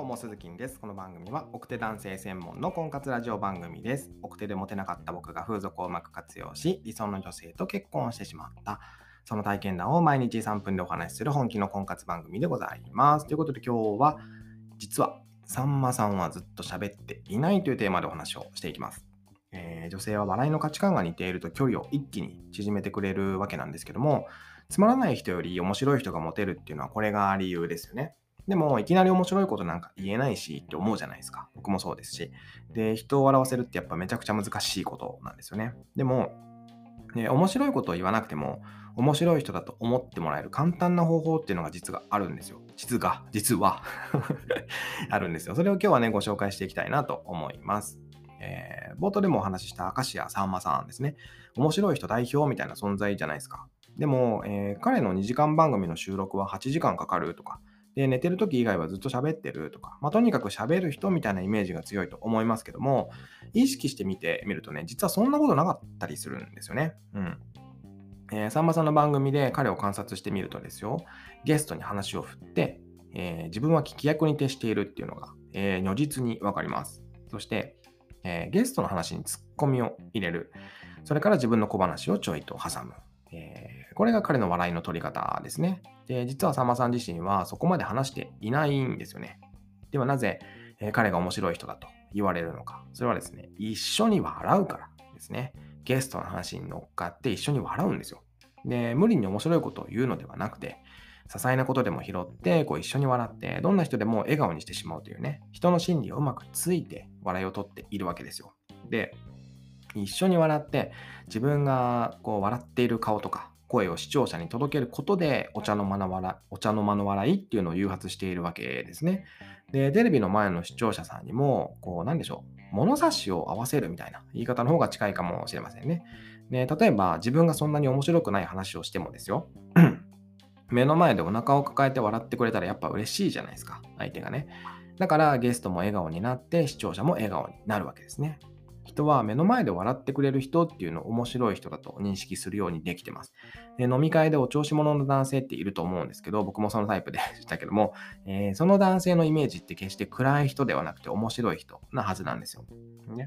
どうも、鈴木です。この番組は、奥手男性専門の婚活ラジオ番組です。奥手でモテなかった僕が風俗をうまく活用し、理想の女性と結婚してしまった、その体験談を毎日3分でお話しする本気の婚活番組でございます。ということで今日は、実は、さんまさんはずっと喋っていないというテーマでお話をしていきます。えー、女性は笑いの価値観が似ていると距離を一気に縮めてくれるわけなんですけども、つまらない人より面白い人がモテるっていうのはこれが理由ですよね。でも、いきなり面白いことなんか言えないしって思うじゃないですか。僕もそうですし。で、人を笑わせるってやっぱめちゃくちゃ難しいことなんですよね。でも、ね、面白いことを言わなくても、面白い人だと思ってもらえる簡単な方法っていうのが実があるんですよ。実が、実は あるんですよ。それを今日はね、ご紹介していきたいなと思います。えー、冒頭でもお話しした明石家さんまさんですね。面白い人代表みたいな存在じゃないですか。でも、えー、彼の2時間番組の収録は8時間かかるとか、で寝てる時以外はずっと喋ってるとか、まあ、とにかく喋る人みたいなイメージが強いと思いますけども、意識してみてみるとね、実はそんなことなかったりするんですよね。うん。えー、さんまさんの番組で彼を観察してみるとですよ、ゲストに話を振って、えー、自分は聞き役に徹しているっていうのが、えー、如実にわかります。そして、えー、ゲストの話にツッコミを入れる。それから自分の小話をちょいと挟む。えー、これが彼の笑いの取り方ですね。で、実はさんまさん自身はそこまで話していないんですよね。ではなぜ、え、彼が面白い人だと言われるのか。それはですね、一緒に笑うからですね。ゲストの話に乗っかって一緒に笑うんですよ。で、無理に面白いことを言うのではなくて、些細なことでも拾って、こう一緒に笑って、どんな人でも笑顔にしてしまうというね、人の心理をうまくついて笑いをとっているわけですよ。で、一緒に笑って自分がこう笑っている顔とか声を視聴者に届けることでお茶の間の笑お茶の間の笑いっていうのを誘発しているわけですね。で、テレビの前の視聴者さんにも、こう、なんでしょう、物差しを合わせるみたいな言い方の方が近いかもしれませんね。で、例えば自分がそんなに面白くない話をしてもですよ。目の前でお腹を抱えて笑ってくれたらやっぱ嬉しいじゃないですか、相手がね。だからゲストも笑顔になって視聴者も笑顔になるわけですね。人は目の前で笑ってくれる人っていうのを面白い人だと認識するようにできてます。で飲み会でお調子者の男性っていると思うんですけど、僕もそのタイプでしたけども、えー、その男性のイメージって決して暗い人ではなくて面白い人なはずなんですよ。ね、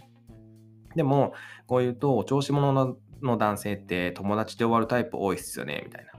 でも、こう言うと、お調子者の男性って友達で終わるタイプ多いっすよね、みたいな、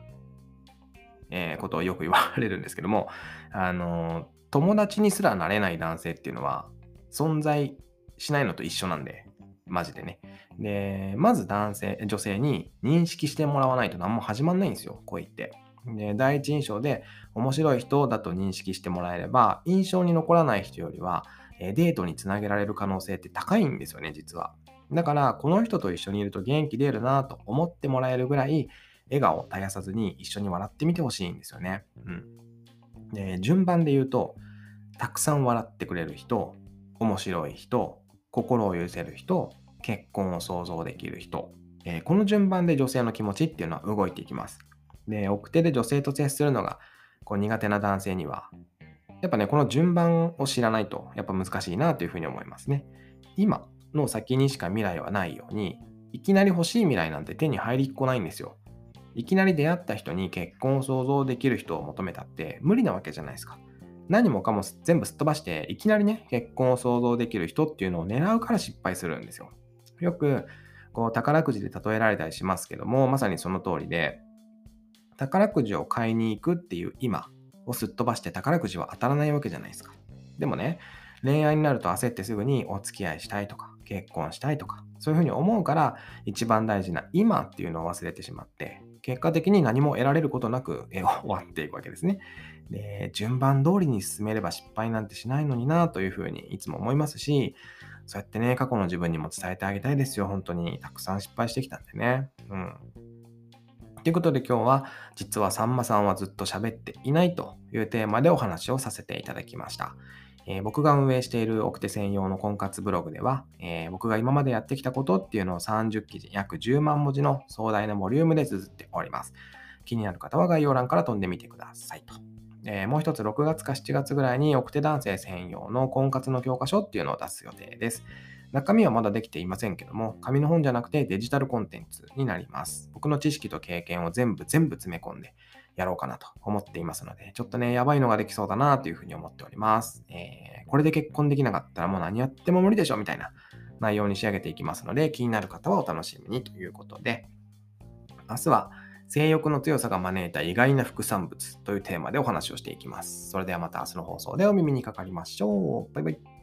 えー、ことをよく言われるんですけども、あの友達にすらなれない男性っていうのは存在しないのと一緒なんで、マジでね。で、まず男性、女性に認識してもらわないと何も始まんないんですよ、恋って。で、第一印象で面白い人だと認識してもらえれば、印象に残らない人よりは、デートにつなげられる可能性って高いんですよね、実は。だから、この人と一緒にいると元気出るなと思ってもらえるぐらい、笑顔を絶やさずに一緒に笑ってみてほしいんですよね。うん。で、順番で言うと、たくさん笑ってくれる人、面白い人、心を許せる人、結婚を想像できる人、えー、この順番で女性の気持ちっていうのは動いていきます。で、奥手で女性と接するのがこう苦手な男性には、やっぱね、この順番を知らないとやっぱ難しいなというふうに思いますね。今の先にしか未来はないように、いきなり欲しい未来なんて手に入りっこないんですよ。いきなり出会った人に結婚を想像できる人を求めたって無理なわけじゃないですか。何もかも全部すっ飛ばして、いきなりね、結婚を想像できる人っていうのを狙うから失敗するんですよ。よく、こう、宝くじで例えられたりしますけども、まさにその通りで、宝くじを買いに行くっていう今をすっ飛ばして宝くじは当たらないわけじゃないですか。でもね、恋愛になると焦ってすぐにお付き合いしたいとか、結婚したいとか、そういうふうに思うから、一番大事な今っていうのを忘れてしまって、結果的に何も得られることなく 終わっていくわけですね。で、順番通りに進めれば失敗なんてしないのになというふうにいつも思いますし、そうやってね、過去の自分にも伝えてあげたいですよ。本当に。たくさん失敗してきたんでね。うん。ということで今日は、実はさんまさんはずっと喋っていないというテーマでお話をさせていただきました。えー、僕が運営している奥手専用の婚活ブログでは、えー、僕が今までやってきたことっていうのを30記事、約10万文字の壮大なボリュームで綴っております。気になる方は概要欄から飛んでみてくださいと。えー、もう一つ6月か7月ぐらいに奥手男性専用の婚活の教科書っていうのを出す予定です。中身はまだできていませんけども、紙の本じゃなくてデジタルコンテンツになります。僕の知識と経験を全部全部詰め込んで、やろうかなと思っていますので、ちょっとね、やばいのができそうだなというふうに思っております。えー、これで結婚できなかったらもう何やっても無理でしょみたいな内容に仕上げていきますので、気になる方はお楽しみにということで、明日は性欲の強さが招いた意外な副産物というテーマでお話をしていきます。それではまた明日の放送でお耳にかかりましょう。バイバイ。